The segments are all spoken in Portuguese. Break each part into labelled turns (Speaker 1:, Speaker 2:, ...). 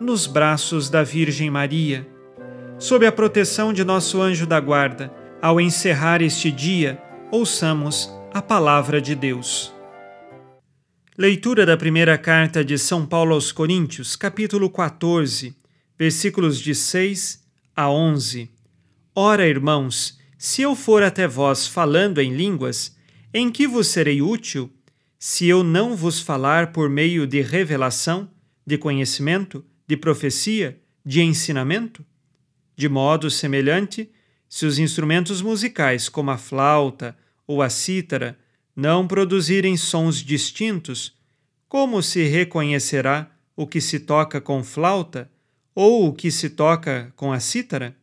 Speaker 1: nos braços da Virgem Maria. Sob a proteção de nosso anjo da guarda, ao encerrar este dia, ouçamos a palavra de Deus. Leitura da primeira carta de São Paulo aos Coríntios, capítulo 14, versículos de 6 a 11. Ora, irmãos, se eu for até vós falando em línguas, em que vos serei útil? Se eu não vos falar por meio de revelação, de conhecimento, de profecia, de ensinamento? De modo semelhante, se os instrumentos musicais, como a flauta ou a cítara, não produzirem sons distintos, como se reconhecerá o que se toca com flauta ou o que se toca com a cítara?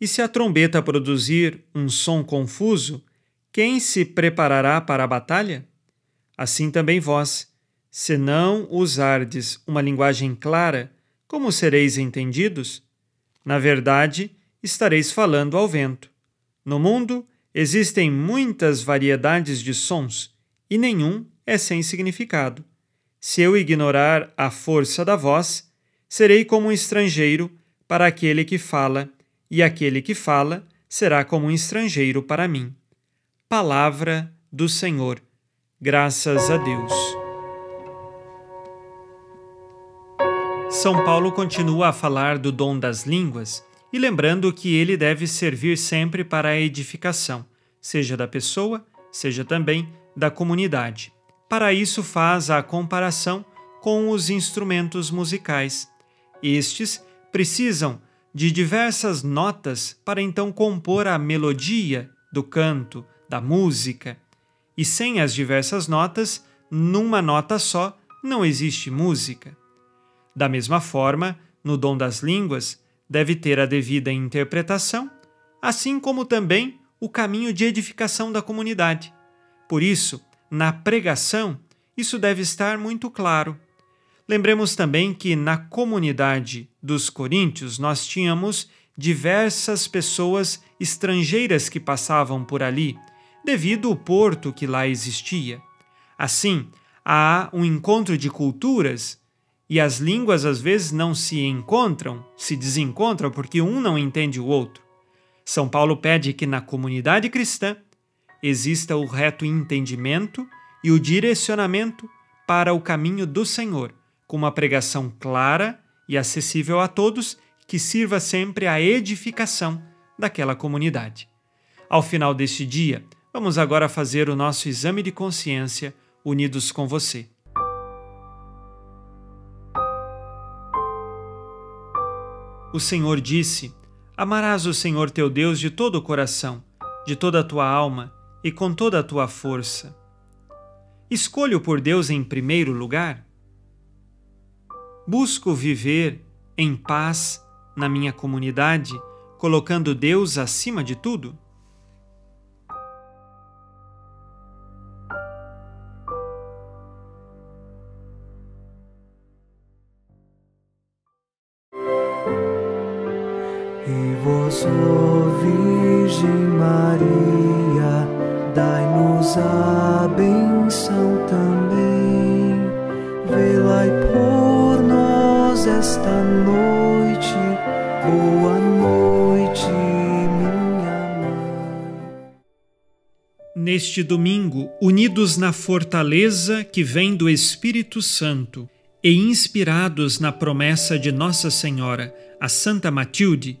Speaker 1: E se a trombeta produzir um som confuso, quem se preparará para a batalha? Assim também vós, se não usardes uma linguagem clara, como sereis entendidos? Na verdade, estareis falando ao vento. No mundo existem muitas variedades de sons e nenhum é sem significado. Se eu ignorar a força da voz, serei como um estrangeiro para aquele que fala, e aquele que fala será como um estrangeiro para mim. Palavra do Senhor. Graças a Deus. São Paulo continua a falar do dom das línguas e lembrando que ele deve servir sempre para a edificação, seja da pessoa, seja também da comunidade. Para isso, faz a comparação com os instrumentos musicais. Estes precisam de diversas notas para então compor a melodia do canto, da música. E sem as diversas notas, numa nota só, não existe música. Da mesma forma, no dom das línguas, deve ter a devida interpretação, assim como também o caminho de edificação da comunidade. Por isso, na pregação, isso deve estar muito claro. Lembremos também que na comunidade dos coríntios nós tínhamos diversas pessoas estrangeiras que passavam por ali, devido ao porto que lá existia. Assim, há um encontro de culturas e as línguas às vezes não se encontram, se desencontram porque um não entende o outro. São Paulo pede que na comunidade cristã exista o reto entendimento e o direcionamento para o caminho do Senhor, com uma pregação clara e acessível a todos que sirva sempre à edificação daquela comunidade. Ao final deste dia, vamos agora fazer o nosso exame de consciência unidos com você. O Senhor disse: Amarás o Senhor teu Deus de todo o coração, de toda a tua alma e com toda a tua força. Escolho por Deus em primeiro lugar? Busco viver em paz na minha comunidade, colocando Deus acima de tudo?
Speaker 2: Vós, ó Virgem Maria, dai-nos a benção também. Velai por nós esta noite, boa noite, minha mãe.
Speaker 1: Neste domingo, unidos na fortaleza que vem do Espírito Santo e inspirados na promessa de Nossa Senhora, a Santa Matilde,